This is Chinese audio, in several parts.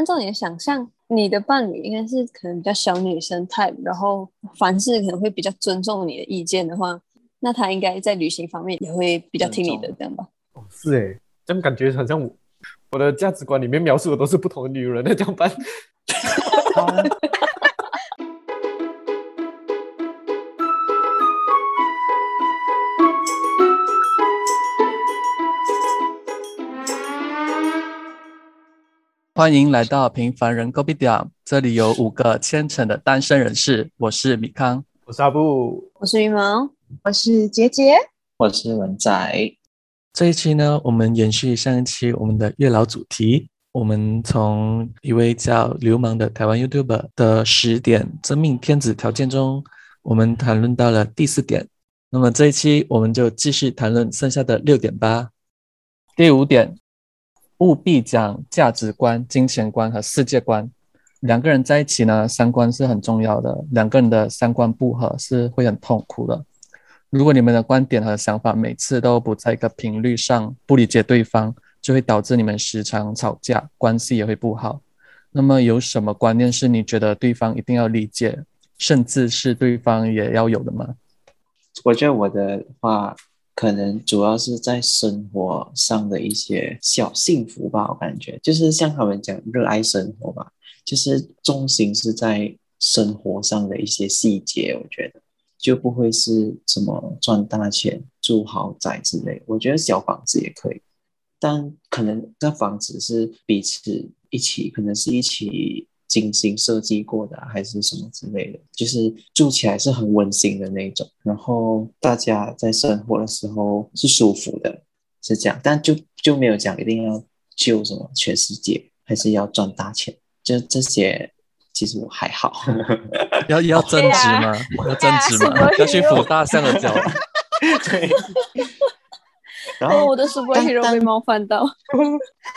按照你的想象，你的伴侣应该是可能比较小女生 type，然后凡事可能会比较尊重你的意见的话，那他应该在旅行方面也会比较听你的，这样吧？哦，是哎，这样感觉好像我我的价值观里面描述的都是不同的女人，那怎么办？欢迎来到平凡人 Go Be Down，这里有五个虔诚的单身人士。我是米康，我是阿布，我是羽毛，我是杰杰，我是文仔。这一期呢，我们延续上一期我们的月老主题，我们从一位叫流氓的台湾 YouTuber 的十点真命天子条件中，我们谈论到了第四点。那么这一期我们就继续谈论剩下的六点吧。第五点。务必讲价值观、金钱观和世界观。两个人在一起呢，三观是很重要的。两个人的三观不合是会很痛苦的。如果你们的观点和想法每次都不在一个频率上，不理解对方，就会导致你们时常吵架，关系也会不好。那么有什么观念是你觉得对方一定要理解，甚至是对方也要有的吗？我觉得我的话。可能主要是在生活上的一些小幸福吧，我感觉就是像他们讲热爱生活吧，就是重心是在生活上的一些细节，我觉得就不会是什么赚大钱、住豪宅之类。我觉得小房子也可以，但可能那房子是彼此一起，可能是一起。精心设计过的还是什么之类的，就是住起来是很温馨的那种，然后大家在生活的时候是舒服的，是这样，但就就没有讲一定要救什么全世界，还是要赚大钱，就这些其实我还好。要要增值吗？要增值吗？要去扶大象的脚？对。然后我的书包很容易被冒犯到，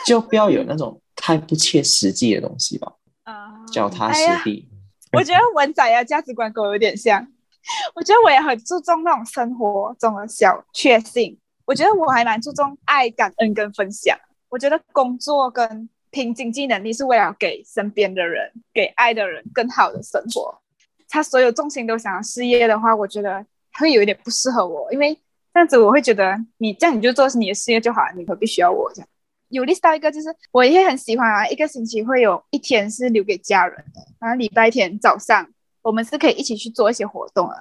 就不要有那种太不切实际的东西吧。啊，脚踏实地。我觉得文仔的价值观跟我有点像。我觉得我也很注重那种生活中的小确幸。我觉得我还蛮注重爱、感恩跟分享。我觉得工作跟拼经济能力是为了给身边的人、给爱的人更好的生活。他所有重心都想要事业的话，我觉得会有一点不适合我，因为这样子我会觉得你这样你就做你的事业就好了，你何必需要我这样？有 list 到一个，就是我也很喜欢啊。一个星期会有一天是留给家人的，然后礼拜天早上我们是可以一起去做一些活动啊，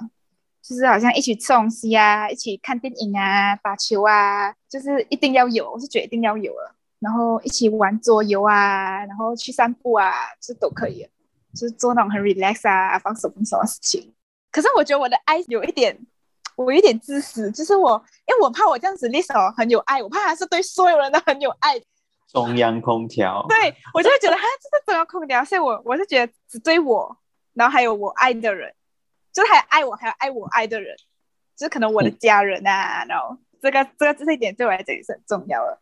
就是好像一起吃东西啊，一起看电影啊，打球啊，就是一定要有，我是觉得一定要有了。然后一起玩桌游啊，然后去散步啊，这都可以，就是做那种很 relax 啊，放松放松的事情。可是我觉得我的爱有一点。我有点自私，就是我，因为我怕我这样子 list 很有爱，我怕他是对所有人都很有爱。中央空调。对，我就会觉得他这是中央空调，所以我我是觉得只对我，然后还有我爱的人，就是还爱我，还有爱我爱的人，就是可能我的家人啊，然后这个这个这一点对我来讲也是很重要的。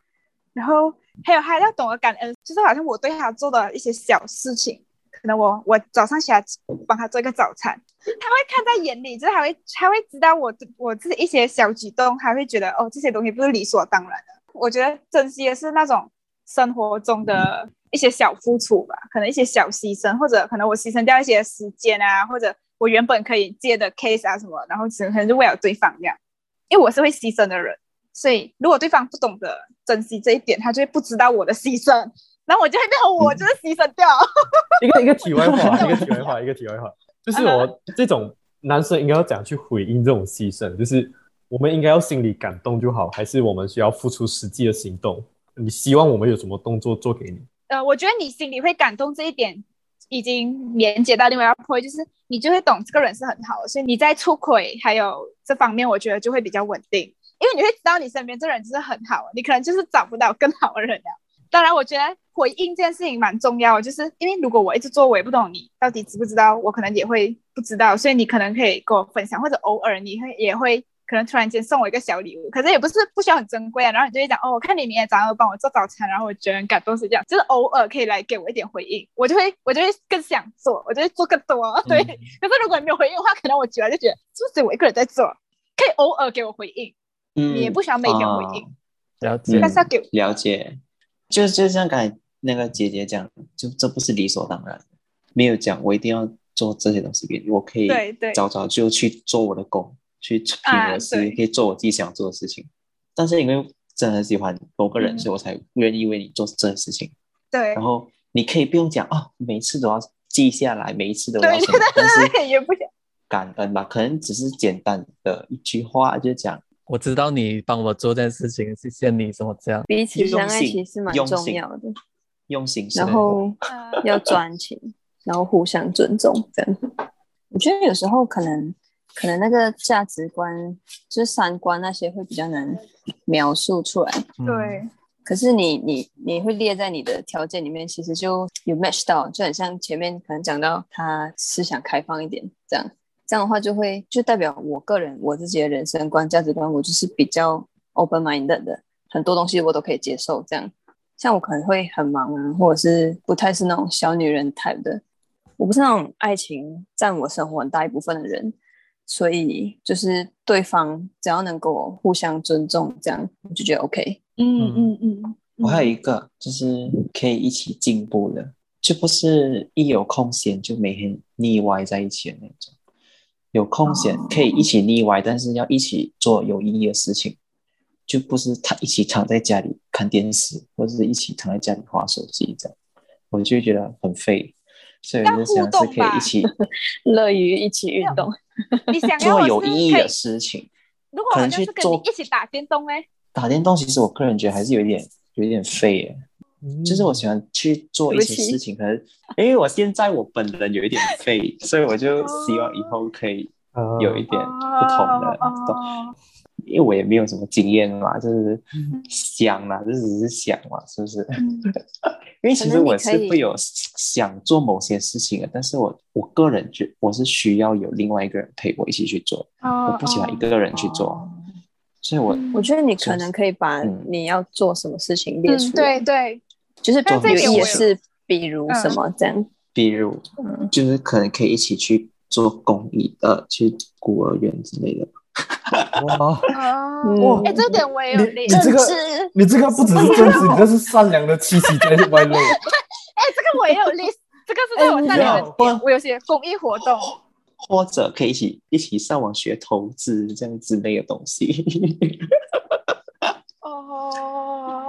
然后还有还要懂得感恩，就是好像我对他做的一些小事情。可能我我早上起来帮他做一个早餐，他会看在眼里，就是他会他会知道我我这一些小举动，他会觉得哦这些东西不是理所当然的。我觉得珍惜的是那种生活中的一些小付出吧，可能一些小牺牲，或者可能我牺牲掉一些时间啊，或者我原本可以接的 case 啊什么，然后只可能是为了对方这样，因为我是会牺牲的人，所以如果对方不懂得珍惜这一点，他就会不知道我的牺牲。然后我就会变成我就是牺牲掉。一个一个题外话，一个题外话，一个题外话，就是我这种男生应该要怎样去回应这种牺牲？就是我们应该要心里感动就好，还是我们需要付出实际的行动？你希望我们有什么动作做给你？呃，我觉得你心里会感动这一点，已经连接到另外一个 point，就是你就会懂这个人是很好的，所以你在出轨还有这方面，我觉得就会比较稳定，因为你会知道你身边这人就是很好，你可能就是找不到更好的人了。当然，我觉得回应这件事情蛮重要的，就是因为如果我一直做，我也不懂你到底知不知道，我可能也会不知道，所以你可能可以跟我分享，或者偶尔你会也会可能突然间送我一个小礼物，可是也不是不需要很珍贵啊，然后你就会讲哦，我看你明天早上帮我做早餐，然后我觉得很感动，是这样，就是偶尔可以来给我一点回应，我就会我就会更想做，我就会做更多，对。可是如果你没有回应的话，可能我久了就觉得是不是我一个人在做，可以偶尔给我回应，嗯，你也不需要每天回应，了解，但是要给了解。就就像刚才那个姐姐讲，就这不是理所当然，没有讲我一定要做这些东西给你，我可以对对。早早就去做我的工，去拼啊我的事，对。可以做我自己想做的事情。但是因为真的很喜欢某个人，嗯。所以我才愿意为你做这件事情。对。然后你可以不用讲啊，每一次都要记下来，每一次都要对什么，但是对，也不想。感恩吧，可能只是简单的一句话就讲我知道你帮我做这件事情，谢谢你，什么这样。彼此相爱其实蛮重要的，用心然。后呃 要专情，然后互相尊重，这样。我觉得有时候可能可能那个价值观就是三观那些会比较难描述出来，嗯，对，可是你你你会列在你的条件里面，其实就有 match 到，就很像前面可能讲到他思想开放一点，这样这样的话就会就代表我个人我自己的人生观价值观，我就是比较 open minded 的，很多东西我都可以接受。这样，像我可能会很忙啊，或者是不太是那种小女人 type 的，我不是那种爱情占我生活很大一部分的人。所以就是对方只要能够互相尊重，这样我就觉得 OK。嗯嗯嗯，我还有一个就是可以一起进步的，就不是一有空闲就每天腻歪在一起的那种。有空闲哦可以一起腻歪，但是要一起做有意义的事情，就不是他一起躺在家里看电视，或者是一起躺在家里划手机这样，我就觉得很废。所以我就想是可以一起乐于一起运动。你想要做有意义的事情。如果可能去做你一起打电动嘞，打电动其实我个人觉得还是有一点有一点废耶，就是我喜欢去做一些事情，可是因为我现在我本人有一点废，所以我就希望以后可以呃有一点不同的因为我也没有什么经验嘛，就是嗯。想嘛，这只是想嘛，是不是？嗯。因为其实我是会有想做某些事情的，但是我我个人觉我是需要有另外一个人陪我一起去做，我不喜欢一个人去做，所以我嗯。我觉得你可能可以把嗯。你要做什么事情列嗯，出来，对对，就是但这一有意点我有是比如什么这样。比如嗯，就是可能可以一起去做公益，呃，去孤儿院之类的。哇，哦，嗯哎，这点我也有列，你这个是你这个不只是正直，你这是善良的气息在外露。哎，这个我也有 list，这个是在我善良的点，我有些公益活动，或者可以一起一起上网学投资这样之类的东西，哦，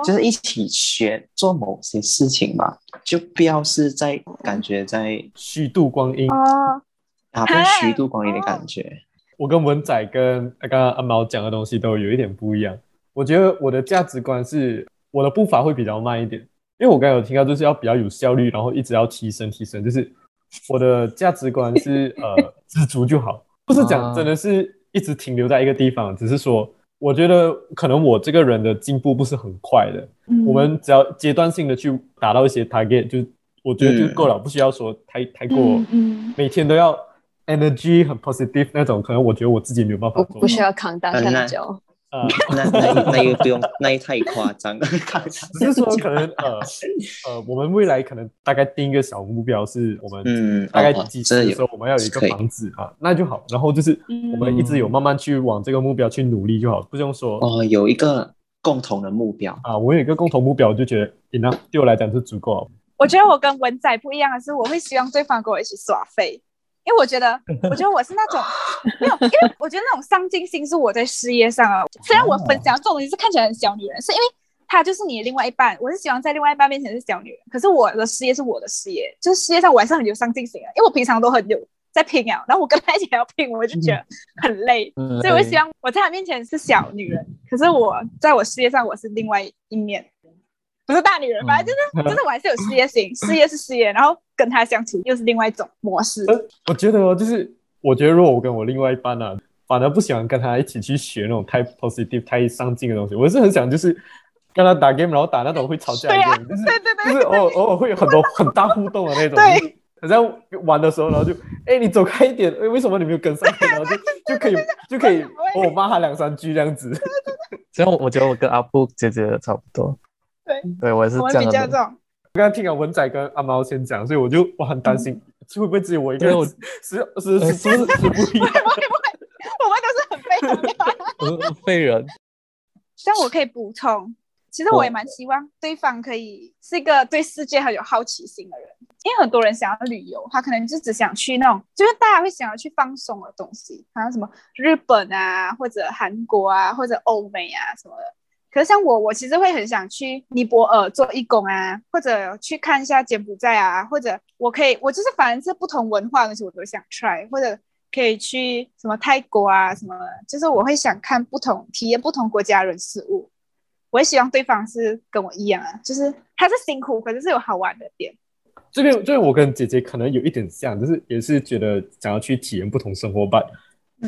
就是一起学做某些事情嘛，就不要是在感觉在虚度光阴。啊，啊，虚度光阴的感觉。我跟文仔跟刚刚阿毛讲的东西都有一点不一样。我觉得我的价值观是，我的步伐会比较慢一点，因为我刚才有听到就是要比较有效率，然后一直要提升提升。就是我的价值观是呃 知足就好，不是讲啊真的是一直停留在一个地方，只是说我觉得可能我这个人的进步不是很快的，嗯。我们只要阶段性的去达到一些 target，就我觉得就够了，不需要说太太过每天都要 energy 很 positive 那种，可能我觉得我自己没有办法做。不不需要扛大下嗯那的脚。啊，那那那又不用，那也太夸张了。只是说可能呃呃，我们未来可能大概定一个小目标，是我们嗯，大概哦几岁的这有时候我们要有一个房子啊，那就好。然后就是嗯我们一直有慢慢去往这个目标去努力就好，不用说哦，有一个共同的目标。啊，我有一个共同目标，我就觉得 enough 对我来讲是足够了。我觉得我跟文仔不一样的是，我会希望对方跟我一起耍废，因为我觉得，我觉得我是那种没有，因为我觉得那种上进心是我在事业上啊。虽然我分享这种东西是看起来很小女人，是因为她就是你的另外一半，我是希望在另外一半面前是小女人，可是我的事业是我的事业，就是事业上我还是很有上进心的，因为我平常都很有在拼啊，然后我跟她一起还要拼，我就觉得很累，嗯所以我会希望我在她面前是小女人，可是我在我事业上我是另外一面。不是大女人，反正就是、就是我还是有事业心，事业是事业，然后跟他相处又是另外一种模式。呃我觉得哦，就是我觉得如果我跟我另外一半啊，反而不喜欢跟他一起去学那种太 positive、太上进的东西，我是很想就是跟他打 game，然后打那种会吵架的 game，就是对对对就是偶尔偶尔会有很多很大互动的那种，对就是好像玩的时候，然后就哎你走开一点，哎为什么你没有跟上来，然后就就可以就可以我骂他两三句这样子。这样我我觉得我跟阿布姐姐差不多。对，对我也是我们比这样的人。较这种，我刚刚听了文仔跟阿猫先讲，所以我就我很担心，会不会只有我一个人对我是是是是是是不一样？不会不会，我们都是很废很废。我是废人，但我可以补充，其实我也蛮希望对方可以是一个对世界很有好奇心的人，因为很多人想要旅游，他可能就只想去那种，就是大家会想要去放松的东西，好像什么日本啊，或者韩国啊，或者欧美啊什么的。可是像我，我其实会很想去尼泊尔做义工啊，或者去看一下柬埔寨啊，或者我可以，我就是反正是不同文化的东西我都想 try，或者可以去什么泰国啊什么，就是我会想看不同体验不同国家人事物。我也希望对方是跟我一样啊，就是他是辛苦，可是是有好玩的点。这边，这边我跟姐姐可能有一点像，就是也是觉得想要去体验不同生活吧。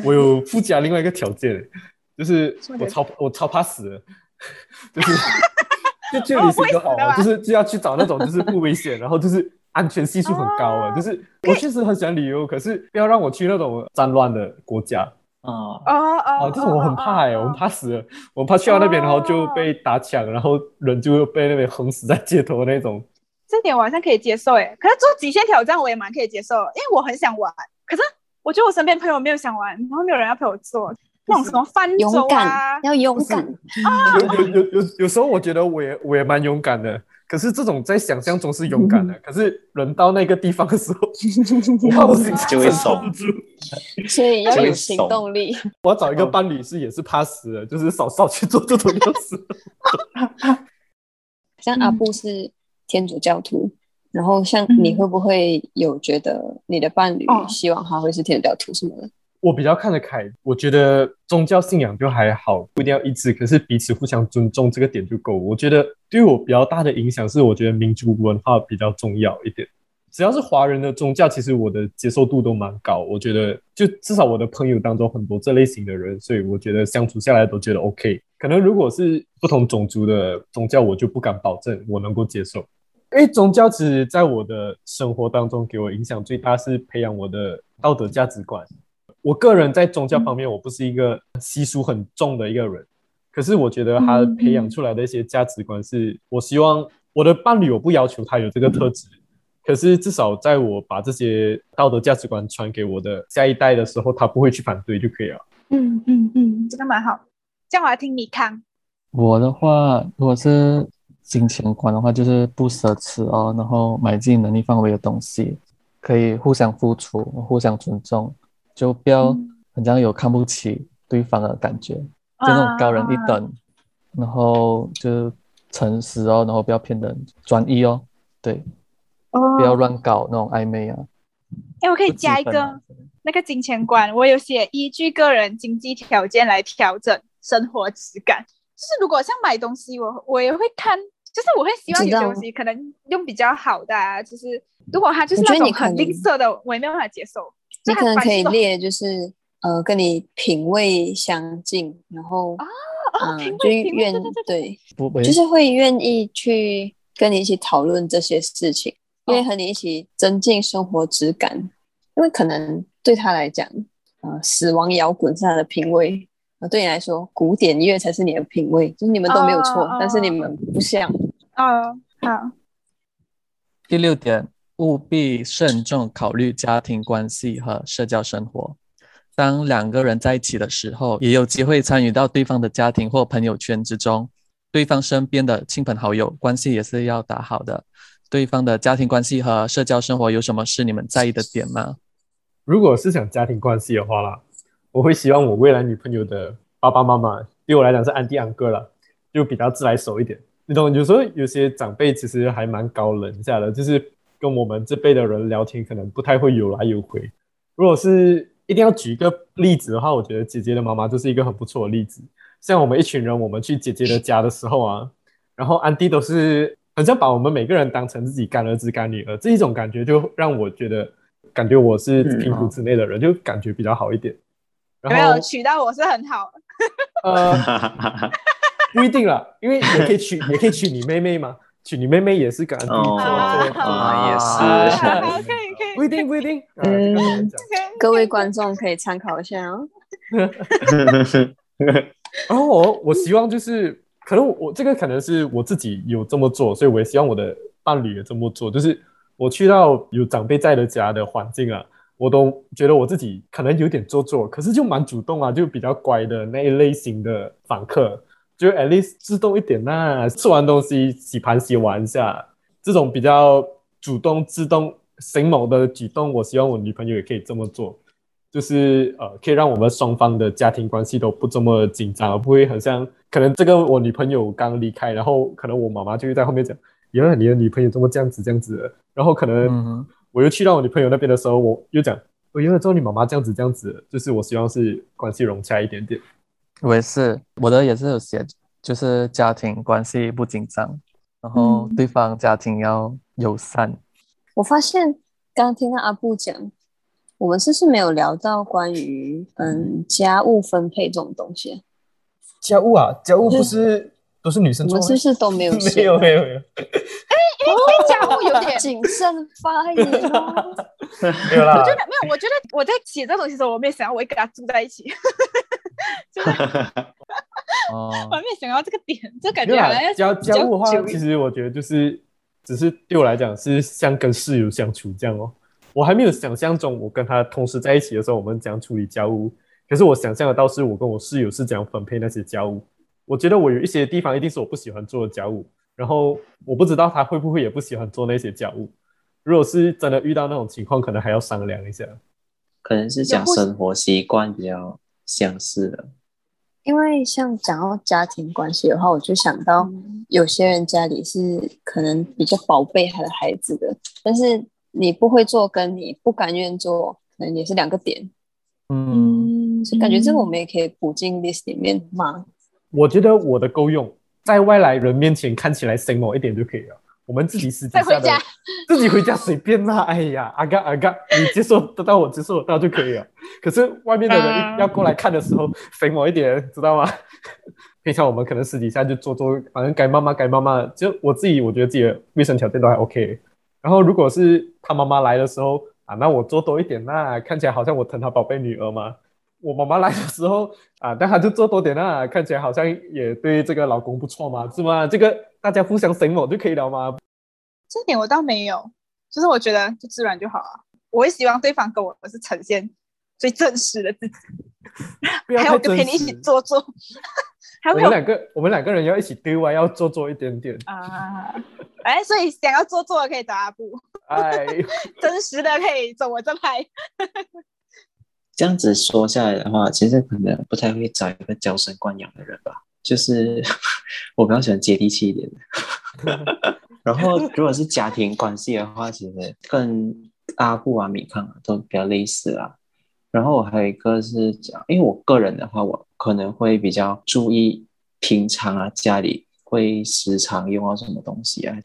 我有附加另外一个条件，就是我超我超怕死。就是就去旅行就好了，就是就要去找那种就是不危险，然后就是安全系数很高的。就是我确实很喜欢旅游，可是不要让我去那种战乱的国家啊啊啊！这种我很怕哎，我很怕死，我怕去到那边然后就被打抢，然后人就被那边横死在街头那种。这点我好像可以接受哎，可是做极限挑战我也蛮可以接受，因为我很想玩，可是我觉得我身边朋友没有想玩，然后没有人要陪我做。那种什么翻舟啊，要勇敢。啊！有有有有有时候我觉得我也我也蛮勇敢的，可是这种在想象中是勇敢的，可是人到那个地方的时候，就会怂，所以要有行动力。我要找一个伴侣是也是怕死的，就是少少去做这种事。像阿布是天主教徒，然后像你会不会有觉得你的伴侣希望他会是天主教徒什么的？我比较看得开，我觉得宗教信仰就还好，不一定要一致，可是彼此互相尊重这个点就够。我觉得对我比较大的影响是，我觉得民族文化比较重要一点。只要是华人的宗教，其实我的接受度都蛮高。我觉得就至少我的朋友当中很多这类型的人，所以我觉得相处下来都觉得 OK。可能如果是不同种族的宗教，我就不敢保证我能够接受，因为宗教其实在我的生活当中给我影响最大，是培养我的道德价值观。我个人在宗教方面，我不是一个习俗很重的一个人，可是我觉得他培养出来的一些价值观，是我希望我的伴侣，我不要求他有这个特质，可是至少在我把这些道德价值观传给我的下一代的时候，他不会去反对就可以了。嗯嗯嗯，这个蛮好。这样我来听你看。我的话，如果是金钱观的话，就是不奢侈哦，然后买自己能力范围的东西，可以互相付出，互相尊重。就不要很像有看不起对方的感觉，就那种高人一等，然后就诚实哦，然后不要骗人，专一哦，对，不要乱搞那种暧昧啊。哎，我可以加一个那个金钱观，我有写依据个人经济条件来调整生活质感。就是如果像买东西，我我也会看，就是我会希望有东西可能用比较好的啊，就是如果它就是那种很吝啬的，我也没有办法接受。你可能可以列，就是呃，跟你品味相近，然后啊啊，就愿对，就是会愿意去跟你一起讨论这些事情，因为和你一起增进生活质感。因为可能对他来讲，呃，死亡摇滚是他的品味，呃，对你来说，古典音乐才是你的品味，就是你们都没有错，但是你们不像。啊，好。第六点。务必慎重考虑家庭关系和社交生活。当两个人在一起的时候，也有机会参与到对方的家庭或朋友圈之中。对方身边的亲朋好友关系也是要打好的。对方的家庭关系和社交生活有什么是你们在意的点吗？如果是讲家庭关系的话啦，我会希望我未来女朋友的爸爸妈妈对我来讲是安迪安哥了，就比较自来熟一点。你懂？有时候有些长辈其实还蛮高冷下的，就是。跟我们这辈的人聊天，可能不太会有来有回。如果是一定要举一个例子的话，我觉得姐姐的妈妈就是一个很不错的例子。像我们一群人，我们去姐姐的家的时候啊，然后安迪都是好像把我们每个人当成自己干儿子干女儿，这一种感觉就让我觉得，感觉我是平埔之内的人，就感觉比较好一点。没有娶到我是很好。呃，不一定了，因为也可以娶，也可以娶你妹妹嘛。娶你妹妹也是敢做，啊，也是，可以可以，不一定不一定，嗯，各位观众可以参考一下哦。然后我我希望就是，可能我这个可能是我自己有这么做，所以我也希望我的伴侣也这么做。就是我去到有长辈在的家的环境啊，我都觉得我自己可能有点做作，可是就蛮主动啊，就比较乖的那一类型的访客。就 at least 自动一点呐、吃完东西洗盘洗碗一下，这种比较主动、自动、醒某的举动，我希望我女朋友也可以这么做。就是呃，可以让我们双方的家庭关系都不这么紧张，而不会很像可能这个我女朋友刚离开，然后可能我妈妈就会在后面讲，原来你的女朋友怎么这样子这样子的，然后可能嗯我又去到我女朋友那边的时候，我又讲，我原来知道你妈妈这样子这样子，就是我希望是关系融洽一点点。我也是，我的也是有写，就是家庭关系不紧张，然后嗯对方家庭要友善。我发现刚刚听到阿布讲，我们是不是没有聊到关于嗯家务分配这种东西啊？家务啊，家务不是都是女生我做吗？们是不是都没有没？有没有没有哎家务有点 谨慎发言哦。没有啦我觉。得没有，我觉得我在写这东西的时候，我没有想到我会跟他住在一起，就是 哦我，还没有想到这个点，就感觉好像，家比较家务的话，其实我觉得就是，只是对我来讲是像跟室友相处这样哦。我还没有想象中，我跟他同时在一起的时候，我们怎样处理家务。可是我想象的倒是我跟我室友是怎样分配那些家务。我觉得我有一些地方一定是我不喜欢做的家务，然后我不知道他会不会也不喜欢做那些家务。如果是真的遇到那种情况，可能还要商量一下。可能是讲生活习惯比较相似的。因为像讲到家庭关系的话，我就想到有些人家里是可能比较宝贝他的孩子的，但是你不会做，跟你不甘愿做，可能也是两个点。嗯，就感觉这个我们也可以补进 list 里面嘛。我觉得我的够用，在外来人面前看起来 s 某一点就可以了。我们自己私底下的 自己回家随便啦。哎呀，阿嘎阿嘎，你接受得到，我接受得到就可以了。可是外面的人要过来看的时候，肥某一点，知道吗？平常我们可能私底下就做做，反正该妈妈该妈妈。就我自己，我觉得自己的卫生条件都还 OK。然后如果是他妈妈来的时候啊，那我做多一点那看起来好像我疼他宝贝女儿嘛。我妈妈来的时候 啊，但她就做多点啊，看起来好像也对这个老公不错嘛，是吗？这个大家互相省我就可以了吗？这点我倒没有，就是我觉得就自然就好啊。我会希望对方跟我是呈现最真实的自己，还有太真跟陪你一起。做做，还我有们两个，我们两个人要一起对外，要做做一点点。啊，哎，所以想要做做的可以找阿布，哎，真实的可以走我这派。这样子说下来的话，其实可能不太会找一个娇生惯养的人吧。就是 我比较喜欢接地气一点的。然后，如果是家庭关系的话，其实跟阿布啊、米康啊都比较类似啦。然后我还有一个是讲，因为我个人的话，我可能会比较注意平常啊家里会时常用到什么东西啊。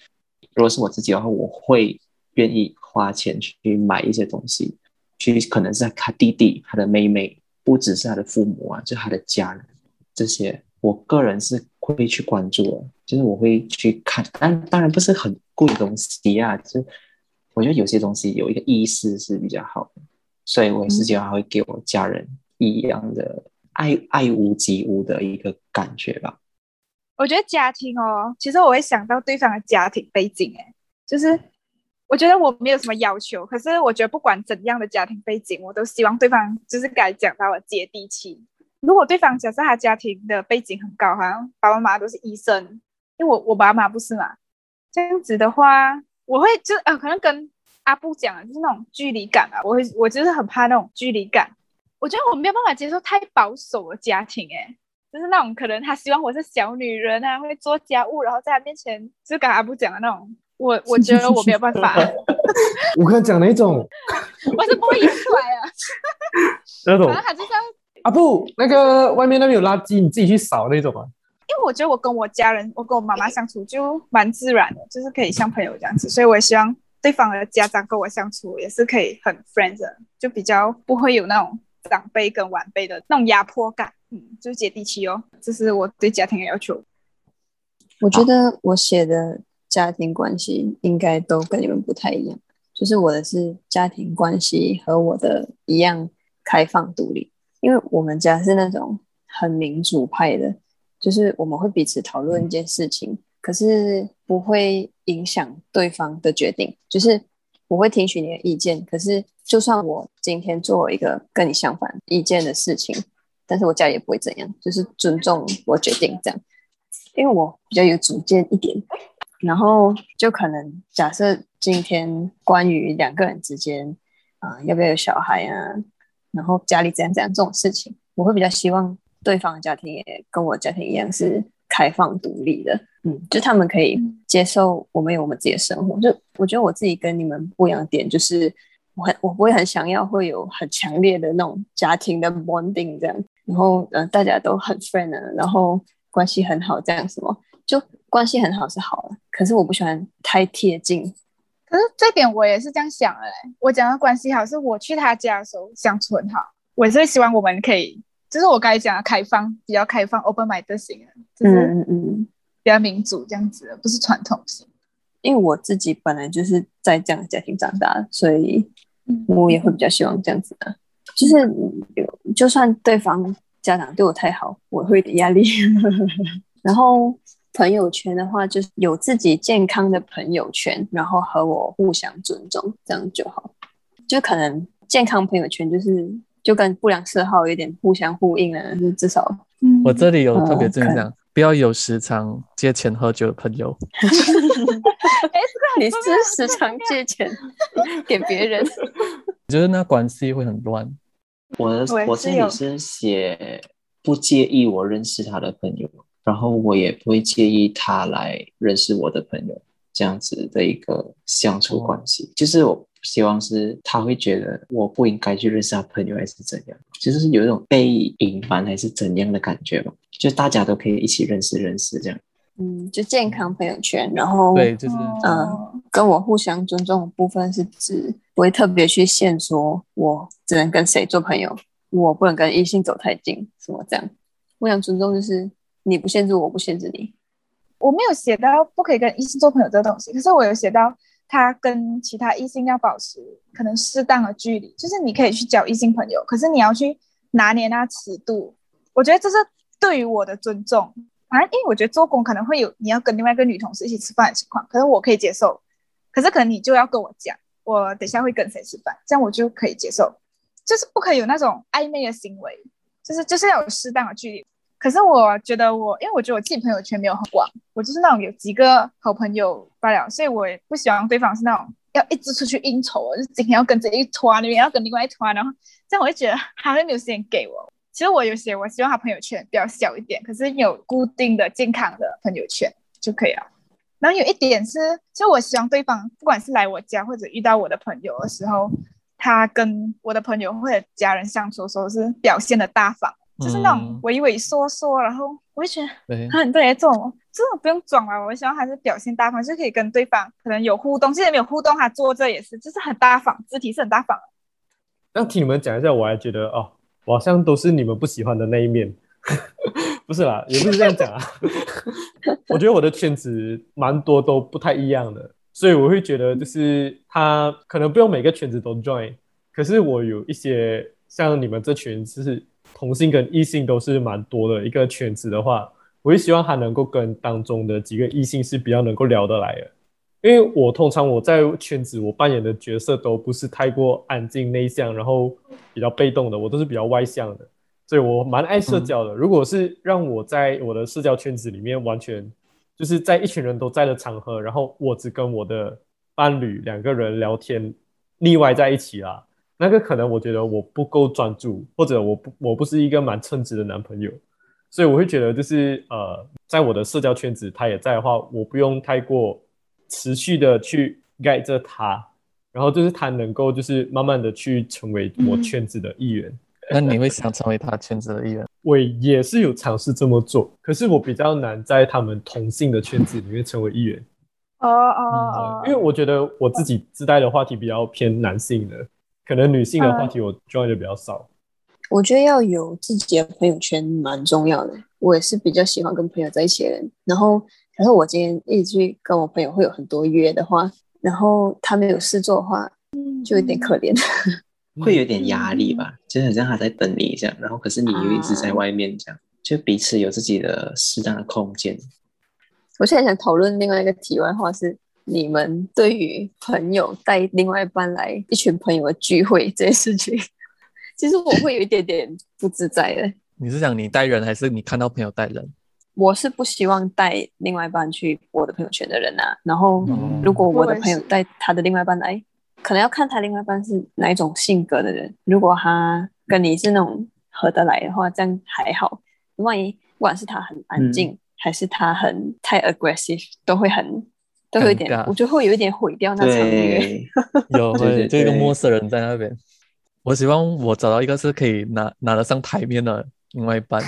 如果是我自己的话，我会愿意花钱去买一些东西，其实可能是他弟弟、他的妹妹，不只是他的父母啊，就他的家人这些，我个人是会去关注的，就是我会去看，但当然不是很贵的东西啊，就是我觉得有些东西有一个意识是比较好的，所以我是希望会给我家人一样的爱爱屋及乌的一个感觉吧。我觉得家庭哦，其实我会想到对方的家庭背景，哎，就是我觉得我没有什么要求，可是我觉得不管怎样的家庭背景，我都希望对方就是该讲到的接地气。如果对方假设他家庭的背景很高，好像爸爸妈妈都是医生，因为我我爸妈不是嘛，这样子的话，我会就呃可能跟阿布讲的就是那种距离感啊，我会我就是很怕那种距离感，我觉得我没有办法接受太保守的家庭，哎。就是那种可能他希望我是小女人啊，会做家务，然后在他面前就跟阿布讲的那种，我我觉得我没有办法，我跟他讲 那种我是不会演出来啊。那种反正他就是要，啊不，那个外面那边有垃圾，你自己去扫那种啊。因为我觉得我跟我家人，我跟我妈妈相处就蛮自然的，就是可以像朋友这样子，所以我也希望对方的家长跟我相处也是可以很 friends，的就比较不会有那种长辈跟晚辈的那种压迫感，嗯，就是接地气哦，这是我对家庭的要求。我觉得我写的家庭关系应该都跟你们不太一样，就是我的是家庭关系和我的一样开放独立，因为我们家是那种很民主派的，就是我们会彼此讨论一件事情，可是不会影响对方的决定，就是我会听取你的意见，可是就算我今天做了一个跟你相反意见的事情，但是我家也不会怎样，就是尊重我决定这样。因为我比较有主见一点，然后就可能假设今天关于两个人之间啊、要不要有小孩啊，然后家里怎样怎样这种事情，我会比较希望对方的家庭也跟我家庭一样是开放独立的，嗯，就他们可以接受我们有我们自己的生活。就我觉得我自己跟你们不一样的点就是。我很我不会很想要会有很强烈的那种家庭的 bonding 这样，然后呃大家都很 friend 啊，然后关系很好这样什么，就关系很好是好了，可是我不喜欢太贴近。可是这点我也是这样想的嘞。我讲的关系好，是我去他家的时候相处很好，我也是希望我们可以，就是我刚才讲的开放，比较开放 open mind 型的，就是嗯嗯嗯，比较民主这样子的，不是传统型。因为我自己本来就是在这样的家庭长大的，所以嗯我也会比较希望这样子的，就是就算对方家长对我太好，我会有点压力。然后朋友圈的话，就是有自己健康的朋友圈，然后和我互相尊重，这样就好。就可能健康朋友圈就是就跟不良嗜好有点互相呼应了，就至少嗯我这里有特别哦看这样讲，不要有时常借钱喝酒的朋友。哎，你是时常借钱给别人，我觉得那关系会很乱。我的我这里是写不介意我认识他的朋友，然后我也不会介意他来认识我的朋友，这样子的一个相处关系。就是我希望是他会觉得我不应该去认识他朋友，还是怎样，就是有一种被隐瞒还是怎样的感觉吧。就大家都可以一起认识认识这样。嗯，就健康朋友圈，然后对，就是嗯跟我互相尊重的部分是指不会特别去限说我只能跟谁做朋友，我不能跟异性走太近，什么这样。互相尊重就是你不限制我，不限制你。我没有写到不可以跟异性做朋友这个东西，可是我有写到他跟其他异性要保持可能适当的距离，就是你可以去交异性朋友，可是你要去拿捏那尺度。我觉得这是对于我的尊重。反正因为我觉得做工可能会有你要跟另外一个女同事一起吃饭的情况，可是我可以接受，可是可能你就要跟我讲，我等下会跟谁吃饭，这样我就可以接受。就是不可以有那种暧昧的行为，就是就是要有适当的距离。可是我觉得我，因为我觉得我自己朋友圈没有很广，我就是那种有几个好朋友罢了，所以我也不希望对方是那种要一直出去应酬，就今天要跟这一团，明天要跟另外一团，然后这样我就觉得他会没有时间给我。其实我有些我希望他朋友圈比较小一点，可是有固定的健康的朋友圈就可以了。然后有一点是，就我希望对方不管是来我家或者遇到我的朋友的时候，他跟我的朋友或者家人相处的时候是表现的大方，就是那种嗯畏畏缩缩，然后我就觉得很多人这种这种不用装了，我希望还是表现大方，就可以跟对方可能有互动，现在没有互动，他坐着也是，就是很大方，肢体是很大方的。那听你们讲一下，我还觉得哦，我好像都是你们不喜欢的那一面。不是啦，也不是这样讲啊。我觉得我的圈子蛮多都不太一样的，所以我会觉得就是他可能不用每个圈子都 join，可是我有一些像你们这群就是同性跟异性都是蛮多的一个圈子的话，我也希望他能够跟当中的几个异性是比较能够聊得来的。因为我通常我在圈子我扮演的角色都不是太过安静内向，然后比较被动的，我都是比较外向的，所以我蛮爱社交的。如果是让我在我的社交圈子里面完全就是在一群人都在的场合，然后我只跟我的伴侣两个人聊天，腻歪在一起啦，那个可能我觉得我不够专注，或者我不我不是一个蛮称职的男朋友，所以我会觉得就是呃，在我的社交圈子他也在的话，我不用太过。持续的去盖着他，然后就是他能够就是慢慢的去成为我圈子的一员。那你会想成为他圈子的一员？我也是有尝试这么做，可是我比较难在他们同性的圈子里面成为一员。哦哦哦，因为我觉得我自己自带的话题比较偏男性的，可能女性的话题我 join 的比较少。我觉得要有自己的朋友圈蛮重要的。我也是比较喜欢跟朋友在一起的人，然后。可是我今天一直去跟我朋友会有很多约的话，然后他没有事做的话，就有点可怜，会有点压力吧，就是很像他在等你这样，然后可是你又一直在外面这样，就彼此有自己的适当的空间。我现在想讨论另外一个题外话是，你们对于朋友带另外一半来一群朋友的聚会这件事情，其实我会有一点点不自在的。你是想你带人，还是你看到朋友带人？我是不希望带另外一半去我的朋友圈的人啊。然后嗯如果我的朋友带他的另外一半来，可能要看他另外一半是哪一种性格的人。如果他跟你是那种合得来的话，这样还好。万一不管是他很安静，还是他很太 aggressive，都会很都会有一点，我觉得会有一点毁掉那场约。对，有对对会就一个陌生人在那边。我希望我找到一个是可以拿拿得上台面的另外一半，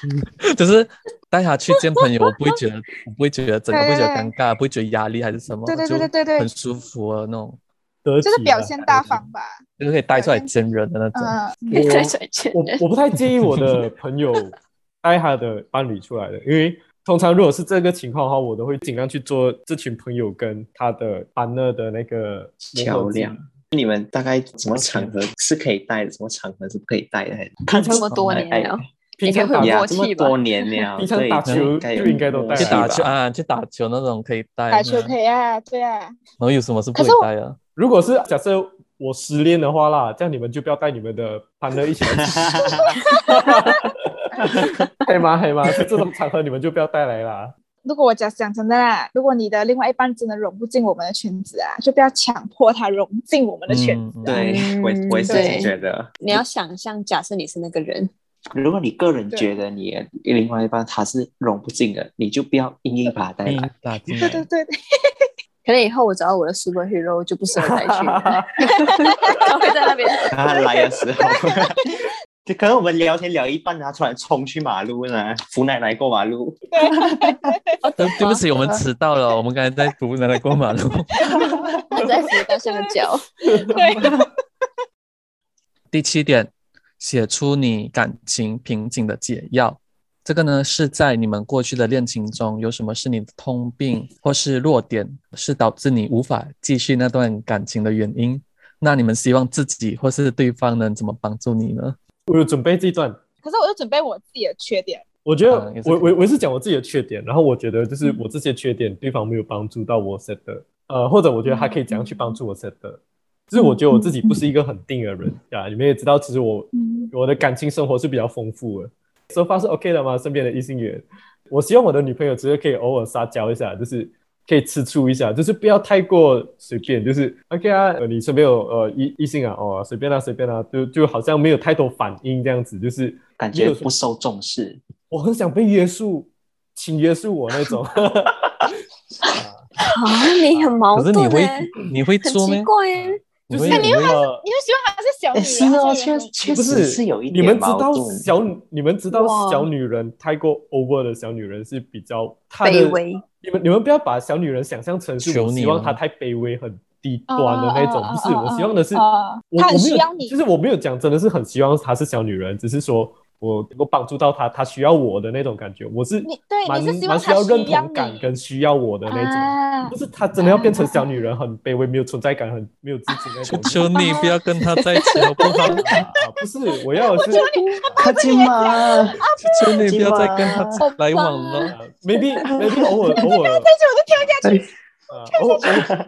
就是带他去见朋友，我不会觉得 我不会觉得整个不会觉得尴尬，不会觉得压力还是什么，对对对对对对就很舒服的那种，就是表现大方吧。就是可以带出来见人的那种。嗯，可以再转圈我我不太介意我的朋友带他的伴侣出来的，因为通常如果是这个情况的话，我都会尽量去做这群朋友跟他的 partner 的那个桥梁。你们大概什么场合是可以带的，什么场合是不可以带的？看这么多年哎了，平常打应该会有呀，默契吧这么多年了，平常打球应该有就应该都带去打球啊，去打球那种可以带，打球可以啊，对啊。然后有什么是不可以带的？如果是假设我失恋的话啦，这样你们就不要带你们的 partner 一起来 吃，可以吗？可以吗？这种场合你们就不要带来啦。如果我讲讲真的啦，如果你的另外一半真的融不进我们的圈子啊，就不要强迫他融进我们的圈子。对，我嗯我也是对觉得，你要想象，假设你是那个人，如果你个人对觉得你的另外一半他是融不进的，你就不要硬硬把他带硬来。对对，对对，可能以后我找到我的 super hero 就不适合带去了，他会在那边。他来的时候，就可能我们聊天聊一半，他突然冲去马路呢，扶奶奶过马路。对对不起，我们迟到了，我们刚才在扶奶奶过马路。他在扶大象的脚，第七点，写出你感情瓶颈的解药。这个呢，是在你们过去的恋情中，有什么是你的通病或是弱点，是导致你无法继续那段感情的原因？那你们希望自己或是对方能怎么帮助你呢？我有准备这一段，可是我就准备我自己的缺点。我觉得我我我是讲我自己的缺点，然后我觉得就是我这些缺点对方没有帮助到我 set 的，呃，或者我觉得他可以怎样去帮助我 set 的，就是我觉得我自己不是一个很定的人啊，你们也知道，其实我嗯。我的感情生活是比较丰富的，so far 是 OK 的吗？身边的异性缘，我希望我的女朋友只是可以偶尔撒娇一下，就是可以吃醋一下，就是不要太过随便，就是 OK 啊，呃你身边有呃异异性啊，哦随便啦、随便啦、就就好像没有太多反应这样子，就是感觉不受重视，我很想被约束，请约束我那种。啊，你很矛可是你会你会很做吗奇？怪欸你会就是你又还是你又喜欢她是小女哎，人，是哦，她确是确实不是是有一你们知道。小你们知道小女人太过 over 的小女人是比较卑微。你们你们不要把小女人想象成是我希望她太卑微很低端的那种，啊不是，我希望的是啊她很我我没有需要你就是我没有讲真的是很希望她是小女人，只是说我能够帮助到他，他需要我的那种感觉，我是你对蛮你是希望蛮需要认同感跟需要我的那种。啊不是他真的要变成小女人，很卑微、没有存在感、很没有自己那 求种。求你不要跟他在一起好不好？啊，不是，我要的是快进嘛！求求你不要再跟他来往了。啊，maybe maybe 偶尔偶尔，哎啊，偶尔偶尔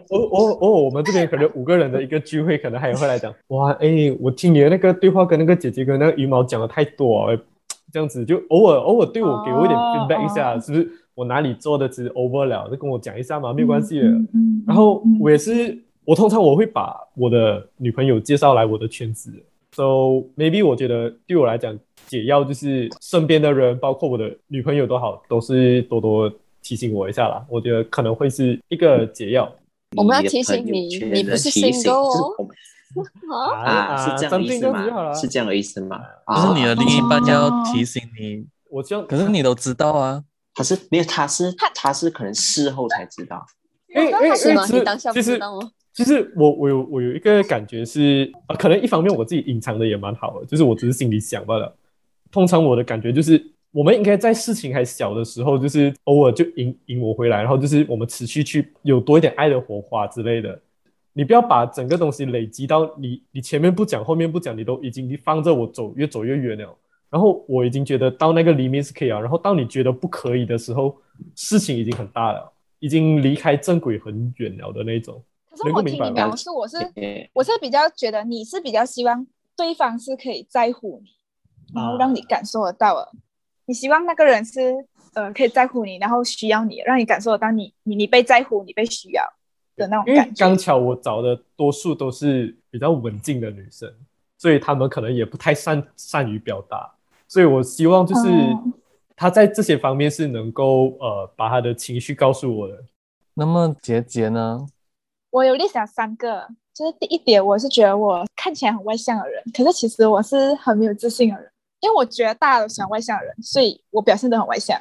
偶尔偶尔，我们这边可能五个人的一个聚会，可能还有会来讲，哇，哎，我听你的那个对话跟那个姐姐跟那个羽毛讲的太多了，这样子就偶尔偶尔对我给我一点哦 feedback 一下，哦是不是我哪里做的其实 over 了，就跟我讲一下嘛，没有关系的。嗯嗯然后嗯我也是，我通常我会把我的女朋友介绍来我的圈子，so maybe 我觉得对我来讲解药就是身边的人，包括我的女朋友都好，都是多多提醒我一下啦。我觉得可能会是一个解药我们要提醒你你不是 single 就是哦啊，啊，是这样的意思吗？是这样的意思吗？就是你的另一半哦要提醒你，我希望，可是你都知道啊。他是没有，他是他是可能事后才知道。因为因为因？为其实你当下不其实知道吗？其实我我有我有一个感觉是，呃，可能一方面我自己隐藏的也蛮好的，就是我只是心里想罢了。通常我的感觉就是，我们应该在事情还小的时候，就是偶尔就引引我回来，然后就是我们持续去有多一点爱的火花之类的。你不要把整个东西累积到你你前面不讲，后面不讲，你都已经放着我走，越走越远了。然后我已经觉得到那个黎明是可以啊，然后到你觉得不可以的时候，事情已经很大了，已经离开正轨很远了的那种。可是我听你描述，我是我是比较觉得你是比较希望对方是可以在乎你，然后啊让你感受得到的。你希望那个人是呃可以在乎你，然后需要你，让你感受到你你你被在乎，你被需要的那种感觉。刚巧我找的多数都是比较文静的女生，所以她们可能也不太善善于表达，所以我希望就是哦她在这些方面是能够呃把她的情绪告诉我的。那么杰杰呢？我有列下三个，就是第一点，我是觉得我看起来很外向的人，可是其实我是很没有自信的人，因为我觉得大家都喜欢外向的人，所以我表现得很外向。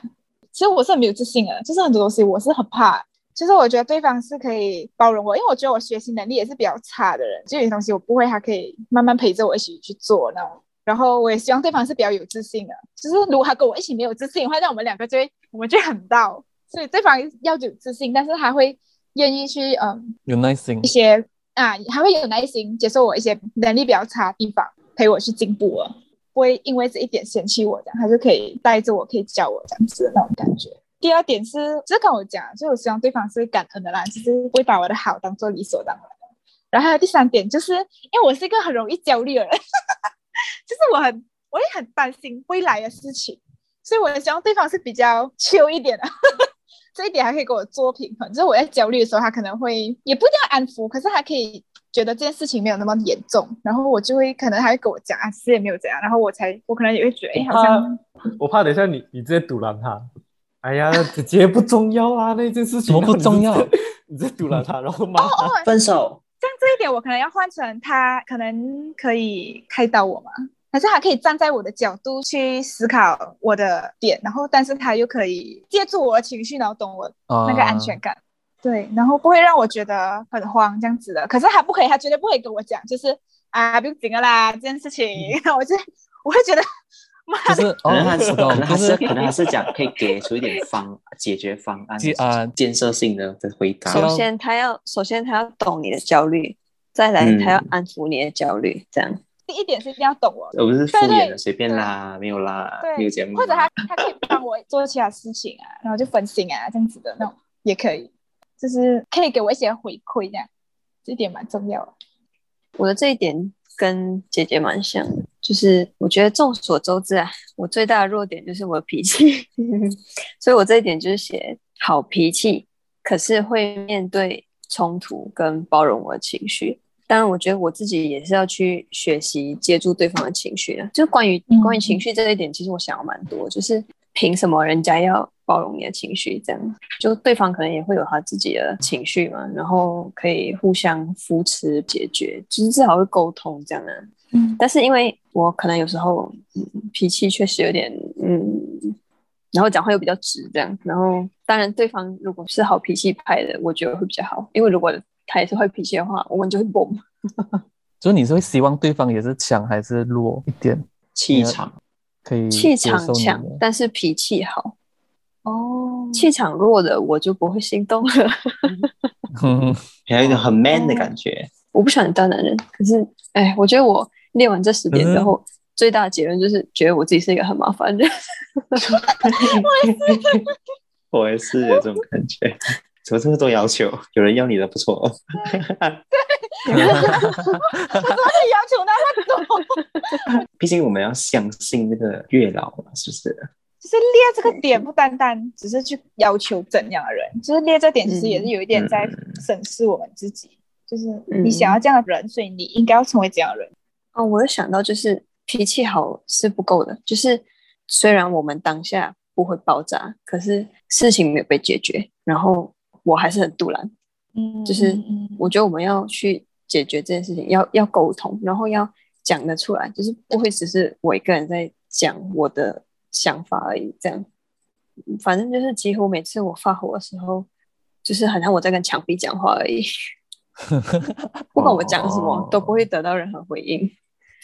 其实我是很没有自信的，就是很多东西我是很怕。其实我觉得对方是可以包容我，因为我觉得我学习能力也是比较差的人，就有些东西我不会，他可以慢慢陪着我一起去做那种。然后我也希望对方是比较有自信的，就是如果他跟我一起没有自信的话，那我们两个就会我们就会很到，所以对方要有自信，但是他会愿意去嗯有耐心一，些啊，还会有耐心接受我一些能力比较差的地方，陪我去进步了，不会因为这一点嫌弃我，这样他就可以带着我，可以教我这样子的那种感觉。第二点是，就跟我讲，就是我希望对方是感恩的啦，就是不会把我的好当做理所当然。然后第三点，就是因为我是一个很容易焦虑的人，就是我很我也很担心未来的事情，所以我也希望对方是比较 chill 一点的。这一点还可以给我做平衡，就是我在焦虑的时候，他可能会也不一定要安抚，可是他可以觉得这件事情没有那么严重，然后我就会可能他会跟我讲啊，其实也没有怎样，然后我才我可能也会觉得，哎，好像我怕等一下你你直接堵拦他，哎呀，姐姐不重要啊，那件事情不重要？你直接堵拦他，然后骂她。哦，分手，像这一点我可能要换成他可能可以开导我嘛，还是他可以站在我的角度去思考我的点，然后但是他又可以借助我的情绪，然后懂我那个安全啊感。对，然后不会让我觉得很慌这样子的。可是他不可以，他绝对不会跟我讲，就是啊，不用紧了啦，这件事情，我就我会觉得，妈的，就是可能他哦，是可能他是是可能他是讲可以给出一点方解决方案啊建设性的的回答。首先他要首先他要懂你的焦虑，再来嗯他要安抚你的焦虑，这样。第一点是一定要懂我，我不是敷衍的随便啦，没有啦，没有节目，或者他他可以帮我做其他事情啊，然后就分心啊这样子的那种也可以，就是可以给我一些回馈这样，这一点蛮重要的。我的这一点跟姐姐蛮像的，就是我觉得众所周知啊，我最大的弱点就是我的脾气，所以我这一点就是写好脾气，可是会面对冲突跟包容我的情绪。当然，我觉得我自己也是要去学习接住对方的情绪的。就关于关于情绪这一点，其实我想要蛮多，就是凭什么人家要包容你的情绪？这样就对方可能也会有他自己的情绪嘛，然后可以互相扶持解决，就是至少会沟通这样的、嗯但是因为我可能有时候、嗯、脾气确实有点嗯，然后讲话又比较直这样，然后当然对方如果是好脾气派的，我觉得会比较好，因为如果他也是坏脾气的话，我们就会崩。所以你是会希望对方也是强还是弱一点，气场。可以气场强，但是脾气好，哦气场弱的我就不会心动了。嗯，还有一种很 man 的感觉，我不喜欢大男人，可是哎，我觉得我列完这十点之后，最大的结论就是觉得我自己是一个很麻烦的人。我也是我也是有这种感觉。怎么这么多要求？有人要你的不错，我怎么会要求那么多？毕竟我们要相信那个月老嘛，是不是？就是列这个点，不单单只是去要求怎样的人，就是列这点，其实也是有一点在审视我们自己。就是你想要这样的人，所以你应该要成为这样的人。哦，我有想到，就是脾气好是不够的，就是虽然我们当下不会爆炸，可是事情没有被解决，然后我还是很杜然。嗯就是嗯我觉得我们要去解决这件事情，要要沟通，然后要讲得出来，就是不会只是我一个人在讲我的想法而已。这样，反正就是几乎每次我发火的时候，就是好像我在跟墙壁讲话而已，不管我讲什么、哦都不会得到任何回应，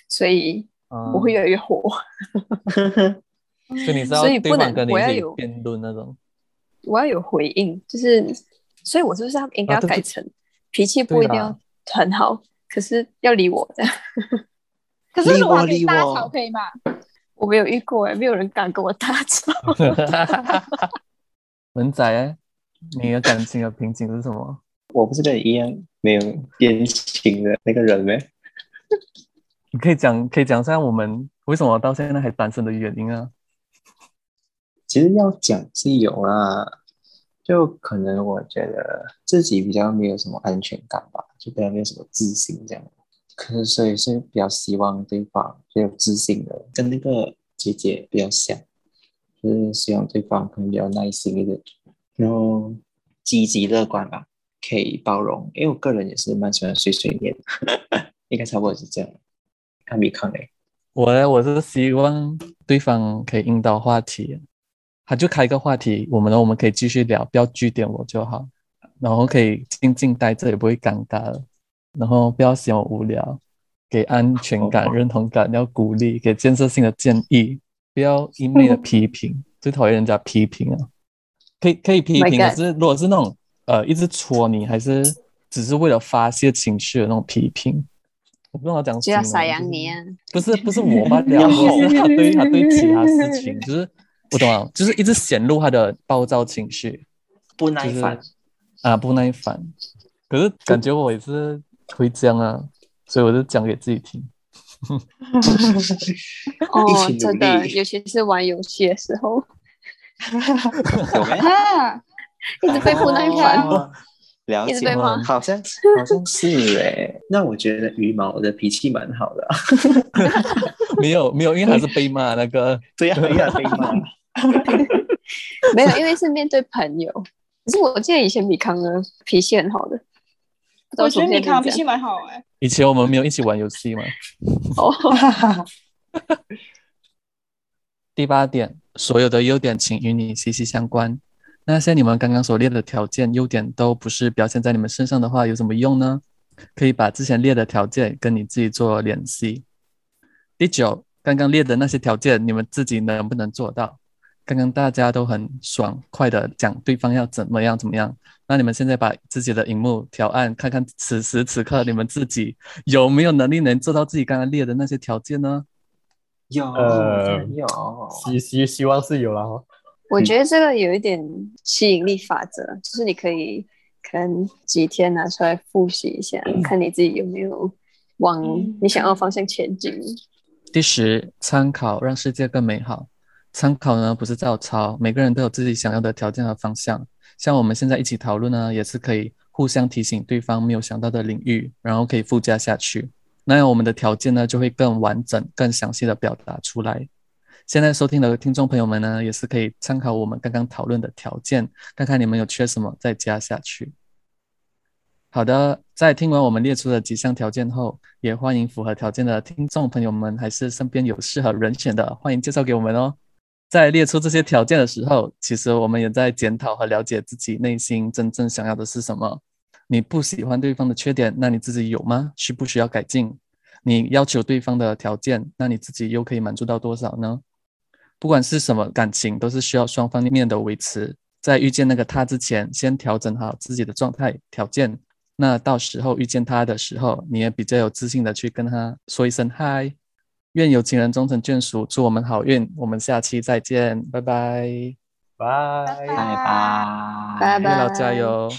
所以我会嗯越来越火。所以你是要所以不能跟你我要有一起辩论那种，我要有回应，就是，所以我是不是要应该啊对对要改成、脾气不一定要很好，可是要理我这样。可是如果我理跟你大我吵可以吗？我没有遇过哎，没有人敢跟我大吵。文仔欸，你的感情的瓶颈是什么？我不是跟你一样没有边情的那个人咩？你可以讲，可以讲一下我们为什么到现在还单身的原因啊？其实要讲是有啦，就可能我觉得自己比较没有什么安全感吧，就比较没有什么自信这样。可是所以是比较希望对方比较有自信的，跟那个姐姐比较像，就是希望对方可能比较耐心一点，然后积极乐观吧，可以包容。因为我个人也是蛮喜欢碎碎念，应该差不多是这样。看米康嘞，我呢，我是希望对方可以引导话题，他就开一个话题，我们呢，我们可以继续聊，不要据点我就好，然后可以静静待着，也不会尴尬了，然后不要嫌我无聊，给安全感、认同感，要鼓励，给建设性的建议，不要一昧的批评，最讨厌人家批评啊，可以可以批评，可是如果是那种呃一直戳你，还是只是为了发泄情绪的那种批评，我不知道要讲就要形容撒养你啊！不是不是我罢了，要我 是他对他对其他事情，就是我懂啊，就是一直显露他的暴躁情绪不耐烦。啊，不耐烦。可是感觉我也是会这样啊，所以我就讲给自己听。哦真的，尤其是玩游戏的时候，有没有？啊，一直被不耐烦。哦了解一直被骂，好像好像是哎。那我觉得羽毛的脾气蛮好的啊，没有没有，因为他是被骂那个，对呀，对呀，被骂。没有，因为是面对朋友。可是我记得以前米康呢脾气很好的，我觉得米康脾气蛮好哎。以前我们没有一起玩游戏吗。哦，第八点，所有的优点请与你息息相关。那些你们刚刚所列的条件、优点都不是表现在你们身上的话，有什么用呢？可以把之前列的条件跟你自己做联系。第九，刚刚列的那些条件，你们自己能不能做到？刚刚大家都很爽快的讲对方要怎么样怎么样，那你们现在把自己的荧幕调暗，看看此时此刻你们自己有没有能力能做到自己刚刚列的那些条件呢？有呃有，希希希望是有了哈。我觉得这个有一点吸引力法则，就是你可以可能几天拿出来复习一下，看你自己有没有往你想要的方向前进。第十，参考让世界更美好。参考呢不是照抄，每个人都有自己想要的条件和方向。像我们现在一起讨论呢，也是可以互相提醒对方没有想到的领域，然后可以附加下去。那样我们的条件呢就会更完整、更详细的表达出来。现在收听的听众朋友们呢，也是可以参考我们刚刚讨论的条件，看看你们有缺什么，再加下去。好的，在听完我们列出的几项条件后，也欢迎符合条件的听众朋友们，还是身边有适合人选的，欢迎介绍给我们哦。在列出这些条件的时候，其实我们也在检讨和了解自己内心真正想要的是什么。你不喜欢对方的缺点，那你自己有吗？需不需要改进？你要求对方的条件，那你自己又可以满足到多少呢？不管是什么感情，都是需要双方面的维持。在遇见那个他之前，先调整好自己的状态、条件。那到时候遇见他的时候，你也比较有自信的去跟他说一声嗨。愿有情人终成眷属，祝我们好运。我们下期再见，拜拜，拜。拜拜，拜拜月老加油。